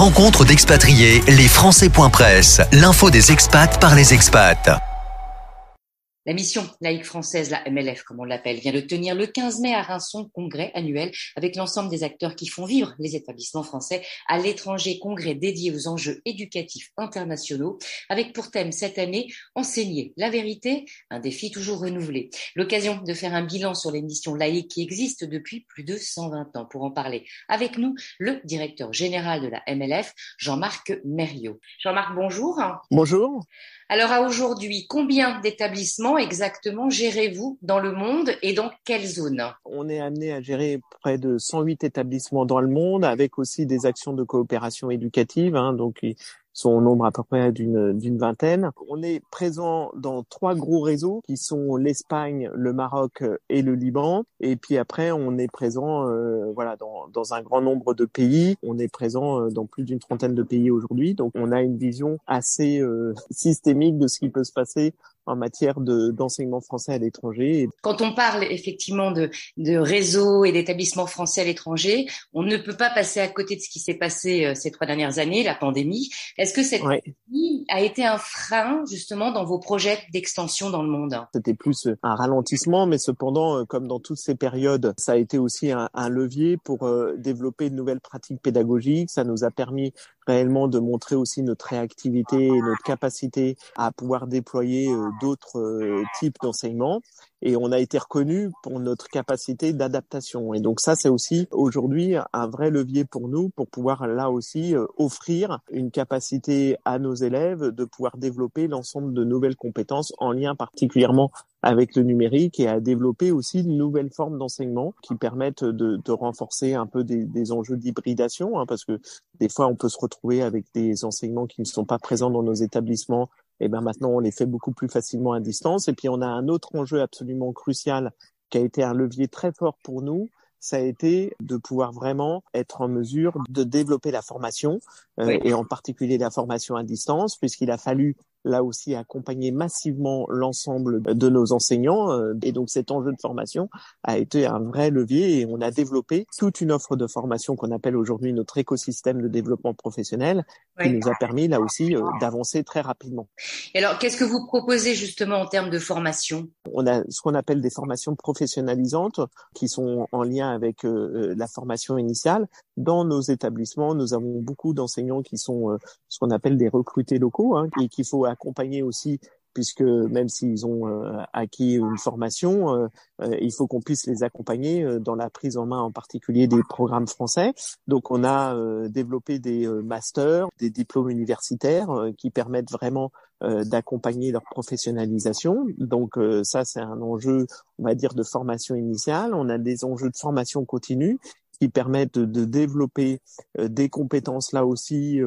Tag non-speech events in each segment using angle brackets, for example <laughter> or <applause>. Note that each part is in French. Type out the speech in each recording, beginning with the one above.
Rencontre d'expatriés, les Français.press, l'info des expats par les expats. La mission laïque française, la MLF comme on l'appelle, vient de tenir le 15 mai à Rinson congrès annuel avec l'ensemble des acteurs qui font vivre les établissements français à l'étranger, congrès dédié aux enjeux éducatifs internationaux, avec pour thème cette année enseigner la vérité, un défi toujours renouvelé. L'occasion de faire un bilan sur les missions laïques qui existent depuis plus de 120 ans. Pour en parler avec nous, le directeur général de la MLF, Jean-Marc Mériot. Jean-Marc, bonjour. Bonjour. Alors à aujourd'hui, combien d'établissements exactement gérez-vous dans le monde et dans quelle zone? On est amené à gérer près de 108 établissements dans le monde avec aussi des actions de coopération éducative. Hein, donc sont au nombre à peu près d'une d'une vingtaine. On est présent dans trois gros réseaux qui sont l'Espagne, le Maroc et le Liban. Et puis après, on est présent euh, voilà dans, dans un grand nombre de pays. On est présent euh, dans plus d'une trentaine de pays aujourd'hui. Donc on a une vision assez euh, systémique de ce qui peut se passer en matière d'enseignement français à l'étranger. Quand on parle effectivement de, de réseaux et d'établissements français à l'étranger, on ne peut pas passer à côté de ce qui s'est passé euh, ces trois dernières années, la pandémie. Est-ce que cette pandémie a été un frein justement dans vos projets d'extension dans le monde? C'était plus un ralentissement, mais cependant, euh, comme dans toutes ces périodes, ça a été aussi un, un levier pour euh, développer de nouvelles pratiques pédagogiques. Ça nous a permis réellement de montrer aussi notre réactivité et notre capacité à pouvoir déployer d'autres euh, types d'enseignement et on a été reconnu pour notre capacité d'adaptation. Et donc ça, c'est aussi aujourd'hui un vrai levier pour nous pour pouvoir là aussi euh, offrir une capacité à nos élèves de pouvoir développer l'ensemble de nouvelles compétences en lien particulièrement avec le numérique et à développer aussi de nouvelles formes d'enseignement qui permettent de, renforcer un peu des, des enjeux d'hybridation, hein, parce que des fois on peut se retrouver avec des enseignements qui ne sont pas présents dans nos établissements et ben maintenant on les fait beaucoup plus facilement à distance. Et puis on a un autre enjeu absolument crucial qui a été un levier très fort pour nous, ça a été de pouvoir vraiment être en mesure de développer la formation euh, et en particulier la formation à distance, puisqu'il a fallu là aussi accompagner massivement l'ensemble de nos enseignants. Euh, et donc cet enjeu de formation a été un vrai levier et on a développé toute une offre de formation qu'on appelle aujourd'hui notre écosystème de développement professionnel qui nous a permis là aussi euh, d'avancer très rapidement. Et alors qu'est-ce que vous proposez justement en termes de formation? On a ce qu'on appelle des formations professionnalisantes qui sont en lien avec euh, la formation initiale. Dans nos établissements, nous avons beaucoup d'enseignants qui sont ce qu'on appelle des recrutés locaux hein, et qu'il faut accompagner aussi puisque même s'ils ont euh, acquis une formation, euh, euh, il faut qu'on puisse les accompagner dans la prise en main en particulier des programmes français. Donc on a développé des masters, des diplômes universitaires qui permettent vraiment d'accompagner leur professionnalisation. Donc ça c'est un enjeu, on va dire, de formation initiale. On a des enjeux de formation continue qui permettent de, développer des compétences là aussi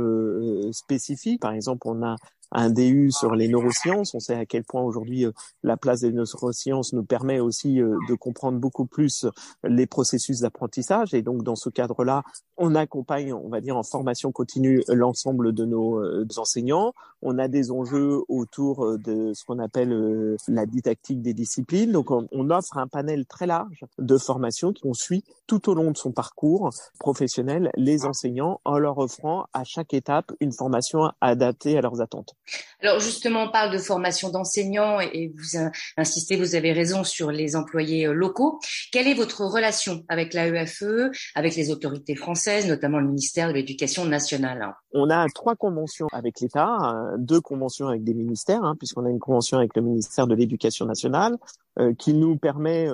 spécifiques. Par exemple, on a un DU sur les neurosciences. On sait à quel point aujourd'hui euh, la place des neurosciences nous permet aussi euh, de comprendre beaucoup plus les processus d'apprentissage. Et donc dans ce cadre-là, on accompagne, on va dire, en formation continue l'ensemble de nos euh, enseignants. On a des enjeux autour de ce qu'on appelle la didactique des disciplines. Donc on, offre un panel très large de formations qu'on suit tout au long de son parcours professionnel les enseignants en leur offrant à chaque étape une formation adaptée à leurs attentes. Alors justement, on parle de formation d'enseignants et vous insistez, vous avez raison sur les employés euh, locaux. Quelle est votre relation avec l'AEFE, avec les autorités françaises, notamment le ministère de l'Éducation nationale? On a trois conventions avec l'État, euh, deux conventions avec des ministères, hein, puisqu'on a une convention avec le ministère de l'Éducation nationale euh, qui nous permet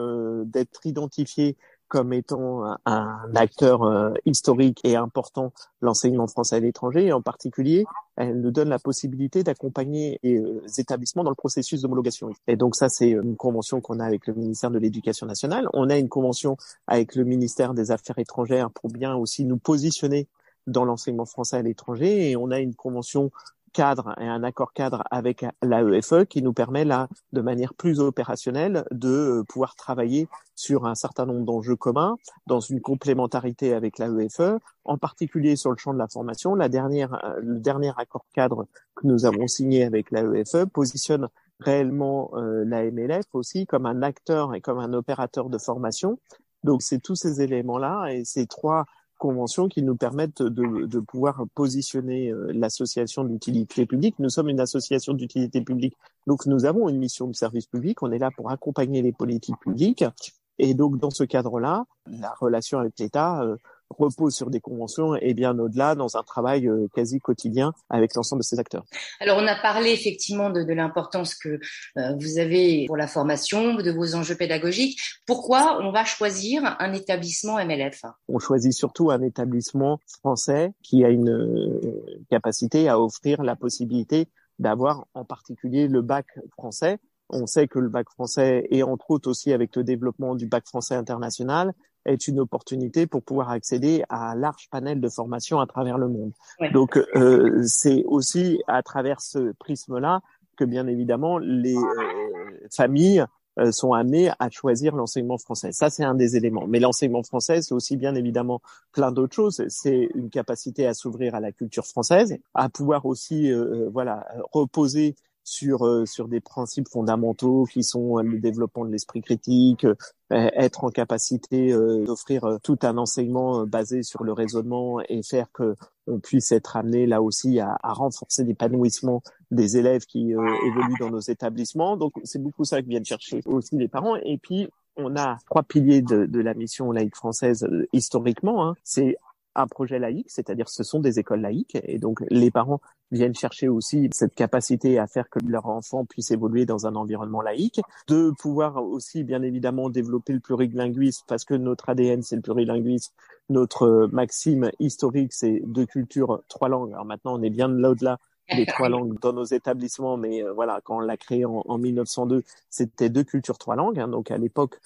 d'être identifiés comme étant un acteur euh, historique et important l'enseignement français à l'étranger et en particulier elle nous donne la possibilité d'accompagner les euh, établissements dans le processus d'homologation. Et donc ça c'est une convention qu'on a avec le ministère de l'Éducation nationale. On a une convention avec le ministère des Affaires étrangères pour bien aussi nous positionner dans l'enseignement français à l'étranger et on a une convention cadre et un accord cadre avec l'AEFE qui nous permet là, de manière plus opérationnelle, de euh, pouvoir travailler sur un certain nombre d'enjeux communs dans une complémentarité avec l'AEFE, en particulier sur le champ de la formation. La dernière, euh, le dernier accord cadre que nous avons signé avec l'AEFE positionne réellement euh, la MLF aussi comme un acteur et comme un opérateur de formation. Donc c'est tous ces éléments-là et ces trois conventions qui nous permettent de, de pouvoir positionner euh, l'association d'utilité publique. Nous sommes une association d'utilité publique, donc nous avons une mission de service public. On est là pour accompagner les politiques publiques. Et donc, dans ce cadre-là, la relation avec l'État euh, repose sur des conventions et bien au-delà dans un travail euh, quasi quotidien avec l'ensemble de ces acteurs. Alors on a parlé effectivement de, de l'importance que euh, vous avez pour la formation, de vos enjeux pédagogiques. Pourquoi on va choisir un établissement MLF On choisit surtout un établissement français qui a une euh, capacité à offrir la possibilité d'avoir en particulier le bac français on sait que le bac français, et entre autres aussi avec le développement du bac français international, est une opportunité pour pouvoir accéder à un large panel de formations à travers le monde. Donc euh, c'est aussi à travers ce prisme-là que bien évidemment les euh, familles euh, sont amenées à choisir l'enseignement français. Ça, c'est un des éléments. Mais l'enseignement français, c'est aussi bien évidemment plein d'autres choses. C'est une capacité à s'ouvrir à la culture française, à pouvoir aussi, voilà, reposer sur euh, sur des principes fondamentaux qui sont euh, le développement de l'esprit critique, euh, être en capacité d'offrir tout un enseignement basé sur le raisonnement et faire que on puisse être amené là aussi à, à renforcer l'épanouissement des élèves qui évoluent dans nos établissements. Donc c'est beaucoup ça que viennent chercher aussi les parents. Et puis on a trois piliers de, de la mission laïque française historiquement. Hein. C'est un projet laïque, c'est-à-dire ce sont des écoles laïques et donc les parents viennent chercher aussi cette capacité à faire que leur enfant puisse évoluer dans un environnement laïque, de pouvoir aussi bien évidemment développer le plurilinguisme parce que notre ADN c'est le plurilinguisme, notre maxime historique c'est deux cultures, trois langues. Alors maintenant on est bien là-au-delà des trois <laughs> langues dans nos établissements, mais euh, voilà, quand on l'a créé en, en 1902, c'était deux cultures, trois langues. Hein, donc à l'époque,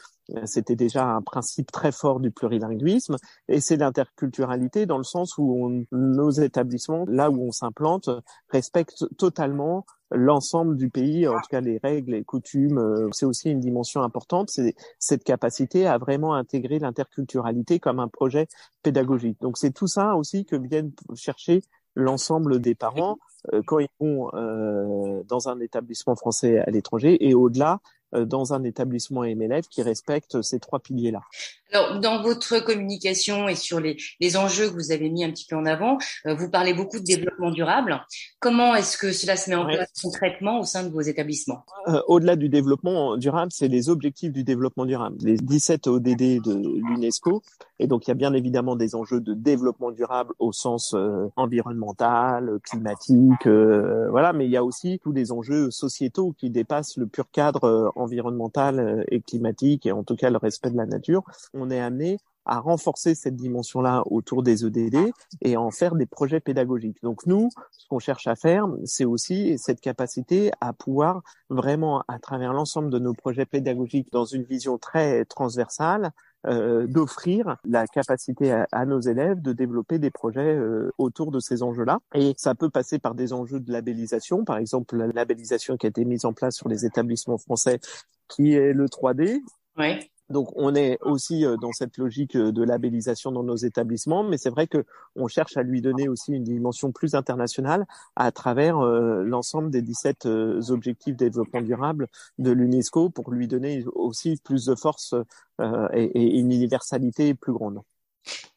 c'était déjà un principe très fort du plurilinguisme et c'est l'interculturalité dans le sens où nos établissements, là où on s'implante, respectent totalement l'ensemble du pays, en tout cas les règles, les coutumes. Euh, c'est aussi une dimension importante, c'est cette capacité à vraiment intégrer l'interculturalité comme un projet pédagogique. Donc c'est tout ça aussi que viennent chercher l'ensemble des parents euh, quand ils vont euh, dans un établissement français à l'étranger et au-delà dans un établissement MLF qui respecte ces trois piliers-là. Alors, dans votre communication et sur les, les, enjeux que vous avez mis un petit peu en avant, euh, vous parlez beaucoup de développement durable. Comment est-ce que cela se met en place concrètement au sein de vos établissements? Euh, Au-delà du développement durable, c'est les objectifs du développement durable, les 17 ODD de l'UNESCO. Et donc, il y a bien évidemment des enjeux de développement durable au sens euh, environnemental, climatique, euh, voilà. Mais il y a aussi tous les enjeux sociétaux qui dépassent le pur cadre environnemental et climatique, et en tout cas le respect de la nature on est amené à renforcer cette dimension-là autour des EDD et à en faire des projets pédagogiques. Donc nous, ce qu'on cherche à faire, c'est aussi cette capacité à pouvoir vraiment, à travers l'ensemble de nos projets pédagogiques, dans une vision très transversale, euh, d'offrir la capacité à, nos élèves de développer des projets euh, autour de ces enjeux-là. Et ça peut passer par des enjeux de labellisation, par exemple la labellisation qui a été mise en place sur les établissements français, qui est le 3D. Oui. Donc on est aussi euh, dans cette logique euh, de labellisation dans nos établissements, mais c'est vrai que on cherche à lui donner aussi une dimension plus internationale à travers euh, l'ensemble des 17 objectifs de développement durable de l'UNESCO pour lui donner aussi plus de force et, et une universalité plus grande.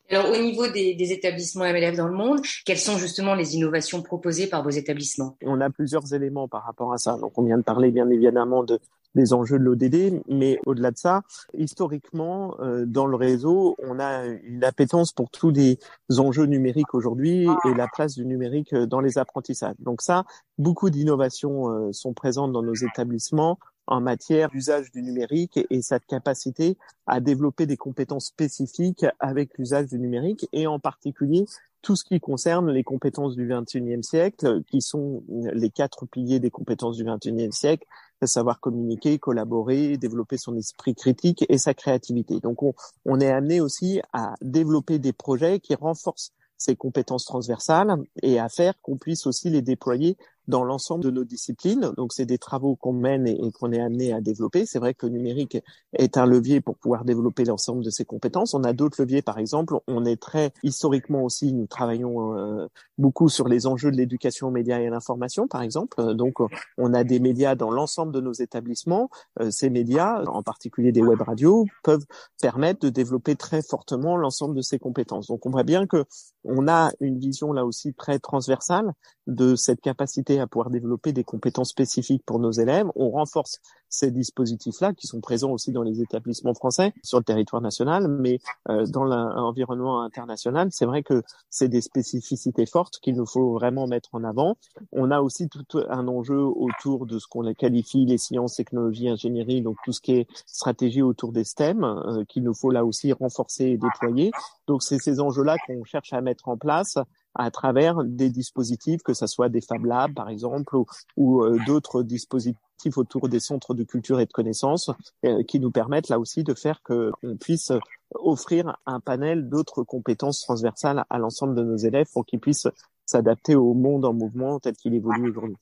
Alors, au niveau des, des, établissements MLF dans le monde, quelles sont justement les innovations proposées par vos établissements? On a plusieurs éléments par rapport à ça. Donc, on vient de parler bien évidemment de des enjeux de l'ODD, mais au-delà de ça, historiquement, euh, dans le réseau, on a une appétence pour tous les enjeux numériques aujourd'hui et la place du numérique euh, dans les apprentissages. Donc ça, beaucoup d'innovations euh, sont présentes dans nos établissements en matière d'usage du numérique et, sa capacité à développer des compétences spécifiques avec l'usage du numérique et en particulier tout ce qui concerne les compétences du 21e siècle, qui sont les quatre piliers des compétences du 21e siècle, savoir communiquer, collaborer, développer son esprit critique et sa créativité. Donc on, on est amené aussi à développer des projets qui renforcent ces compétences transversales et à faire qu'on puisse aussi les déployer dans l'ensemble de nos disciplines. Donc, c'est des travaux qu'on mène et, qu'on est amené à développer. C'est vrai que le numérique est un levier pour pouvoir développer l'ensemble de ces compétences. On a d'autres leviers, par exemple. On est très historiquement aussi, nous travaillons euh, beaucoup sur les enjeux de l'éducation aux médias et à l'information, par exemple. Donc, on a des médias dans l'ensemble de nos établissements. Euh, ces médias, en particulier des web radios, peuvent permettre de développer très fortement l'ensemble de ces compétences. Donc, on voit bien que on a une vision là aussi très transversale de cette capacité à pouvoir développer des compétences spécifiques pour nos élèves. On renforce ces dispositifs-là qui sont présents aussi dans les établissements français sur le territoire national, mais euh, dans l'environnement international, c'est vrai que c'est des spécificités fortes qu'il nous faut vraiment mettre en avant. On a aussi tout un enjeu autour de ce qu'on qualifie les sciences, technologies, ingénierie, donc tout ce qui est stratégie autour des STEM, euh, qu'il nous faut là aussi renforcer et déployer. Donc c'est ces enjeux-là qu'on cherche à mettre en place à travers des dispositifs, que ce soit des Fab Labs par exemple, ou, euh, d'autres dispositifs autour des centres de culture et de connaissances, euh, qui nous permettent là aussi de faire qu'on puisse offrir un panel d'autres compétences transversales à l'ensemble de nos élèves pour qu'ils puissent s'adapter au monde en mouvement tel qu'il évolue aujourd'hui.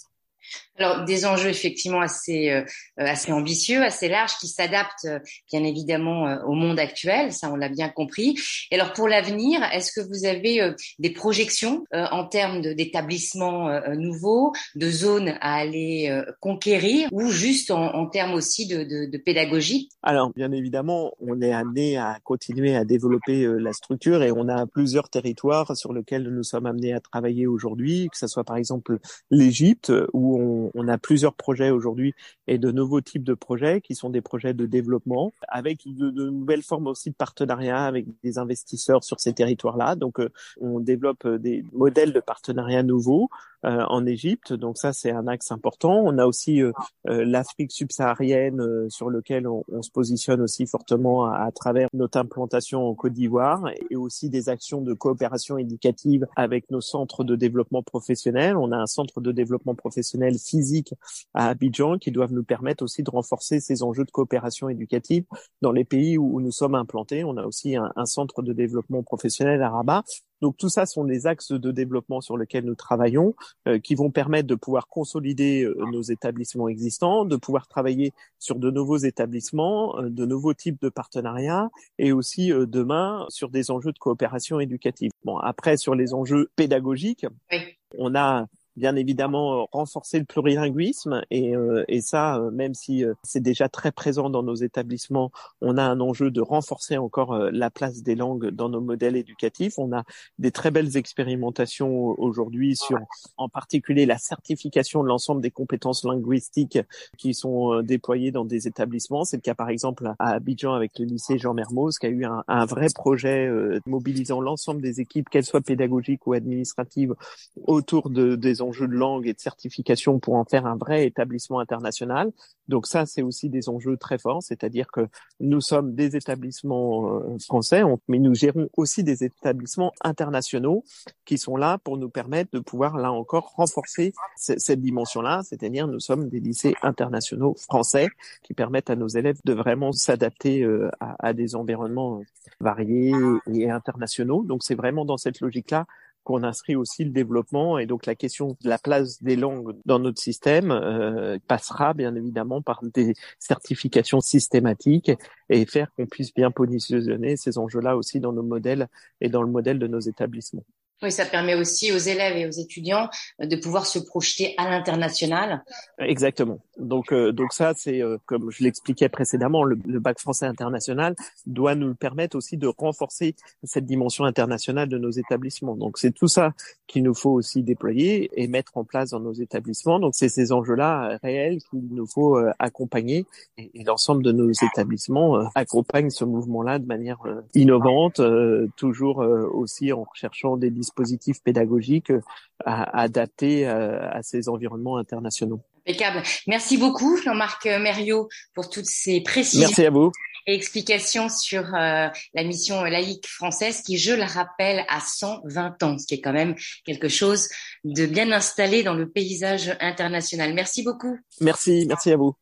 Alors des enjeux effectivement assez euh, assez ambitieux, assez larges, qui s'adaptent euh, bien évidemment euh, au monde actuel, ça on l'a bien compris. Et alors pour l'avenir, est-ce que vous avez des projections en termes d'établissements nouveaux, de zones à aller conquérir, ou juste en, termes aussi de, pédagogie? Alors bien évidemment, on est amené à continuer à développer la structure et on a plusieurs territoires sur lesquels nous sommes amenés à travailler aujourd'hui, que ce soit par exemple l'Égypte où on, a plusieurs projets aujourd'hui et de nouveaux types de projets qui sont des projets de développement avec de, nouvelles formes aussi de partenariat avec des investisseurs sur ces territoires-là. Donc, euh, on développe des modèles de partenariat nouveaux en Égypte. Donc ça, c'est un axe important. On a aussi l'Afrique subsaharienne sur lequel on, se positionne aussi fortement à, travers notre implantation en Côte d'Ivoire et aussi des actions de coopération éducative avec nos centres de développement professionnel. On a un centre de développement professionnel physiques à Abidjan qui doivent nous permettre aussi de renforcer ces enjeux de coopération éducative dans les pays où, nous sommes implantés. On a aussi un, centre de développement professionnel à Rabat. Donc tout ça sont des axes de développement sur lesquels nous travaillons, euh, qui vont permettre de pouvoir consolider euh, nos établissements existants, de pouvoir travailler sur de nouveaux établissements, euh, de nouveaux types de partenariats, et aussi demain sur des enjeux de coopération éducative. Bon, après sur les enjeux pédagogiques, on a bien évidemment euh, renforcer le plurilinguisme et, euh, et ça, euh, même si c'est déjà très présent dans nos établissements, on a un enjeu de renforcer encore la place des langues dans nos modèles éducatifs. On a des très belles expérimentations aujourd'hui sur, en particulier, la certification de l'ensemble des compétences linguistiques qui sont déployées dans des établissements. C'est le cas par exemple à Abidjan avec le lycée Jean Mermoz qui a eu un, un vrai projet mobilisant l'ensemble des équipes, qu'elles soient pédagogiques ou administratives, autour de, des enjeux de langue et de certification pour en faire un vrai établissement international. Donc ça, c'est aussi des enjeux très forts, c'est-à-dire que nous sommes des établissements euh, français, mais nous gérons aussi des établissements internationaux qui sont là pour nous permettre de pouvoir, là encore, renforcer cette dimension-là, c'est-à-dire nous sommes des lycées internationaux français qui permettent à nos élèves de vraiment s'adapter euh, à, à des environnements variés et internationaux. Donc c'est vraiment dans cette logique-là qu'on inscrit aussi le développement et donc la question de la place des langues dans notre système euh, passera bien évidemment par des certifications systématiques et faire qu'on puisse bien positionner ces enjeux-là aussi dans nos modèles et dans le modèle de nos établissements. Oui, ça permet aussi aux élèves et aux étudiants de pouvoir se projeter à l'international. Exactement. Donc, euh, donc ça, c'est euh, comme je l'expliquais précédemment, le, bac français international doit nous permettre aussi de renforcer cette dimension internationale de nos établissements. Donc, c'est tout ça qu'il nous faut aussi déployer et mettre en place dans nos établissements. Donc, c'est ces enjeux-là euh, réels qu'il nous faut accompagner et, et l'ensemble de nos établissements accompagnent ce mouvement-là de manière innovante, toujours aussi en recherchant des dispositifs pédagogiques adaptés à ces environnements internationaux. Impeccable. Merci beaucoup, Jean-Marc Mériot, pour toutes ces précisions. Merci à vous. Et explications sur euh, la mission laïque française qui, je le rappelle, a 120 ans, ce qui est quand même quelque chose de bien installé dans le paysage international. Merci beaucoup. Merci, merci à vous.